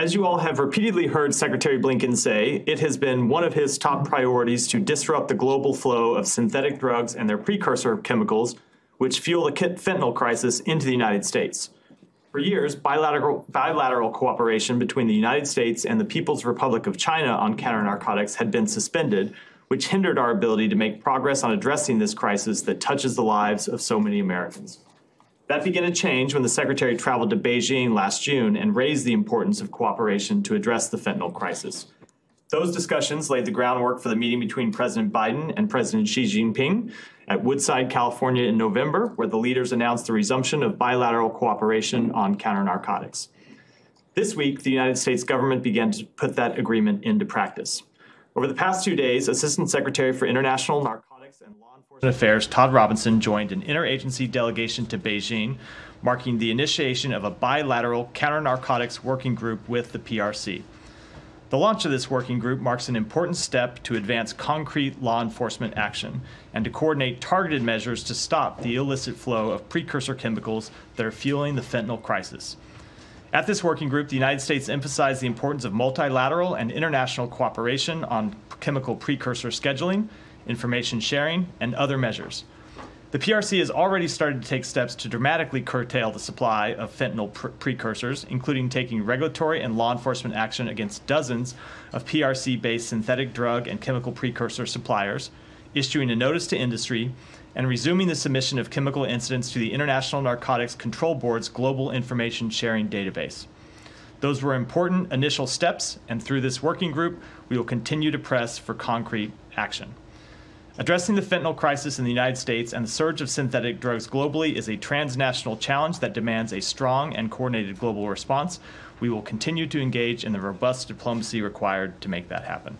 As you all have repeatedly heard Secretary Blinken say, it has been one of his top priorities to disrupt the global flow of synthetic drugs and their precursor chemicals, which fuel the fentanyl crisis, into the United States. For years, bilateral, bilateral cooperation between the United States and the People's Republic of China on counter narcotics had been suspended, which hindered our ability to make progress on addressing this crisis that touches the lives of so many Americans. That began to change when the Secretary traveled to Beijing last June and raised the importance of cooperation to address the fentanyl crisis. Those discussions laid the groundwork for the meeting between President Biden and President Xi Jinping at Woodside, California in November, where the leaders announced the resumption of bilateral cooperation on counter narcotics. This week, the United States government began to put that agreement into practice. Over the past two days, Assistant Secretary for International Narcotics and Law Enforcement Affairs Todd Robinson joined an interagency delegation to Beijing, marking the initiation of a bilateral counter narcotics working group with the PRC. The launch of this working group marks an important step to advance concrete law enforcement action and to coordinate targeted measures to stop the illicit flow of precursor chemicals that are fueling the fentanyl crisis. At this working group, the United States emphasized the importance of multilateral and international cooperation on chemical precursor scheduling, information sharing, and other measures. The PRC has already started to take steps to dramatically curtail the supply of fentanyl pr- precursors, including taking regulatory and law enforcement action against dozens of PRC based synthetic drug and chemical precursor suppliers, issuing a notice to industry, and resuming the submission of chemical incidents to the International Narcotics Control Board's Global Information Sharing Database. Those were important initial steps, and through this working group, we will continue to press for concrete action. Addressing the fentanyl crisis in the United States and the surge of synthetic drugs globally is a transnational challenge that demands a strong and coordinated global response. We will continue to engage in the robust diplomacy required to make that happen.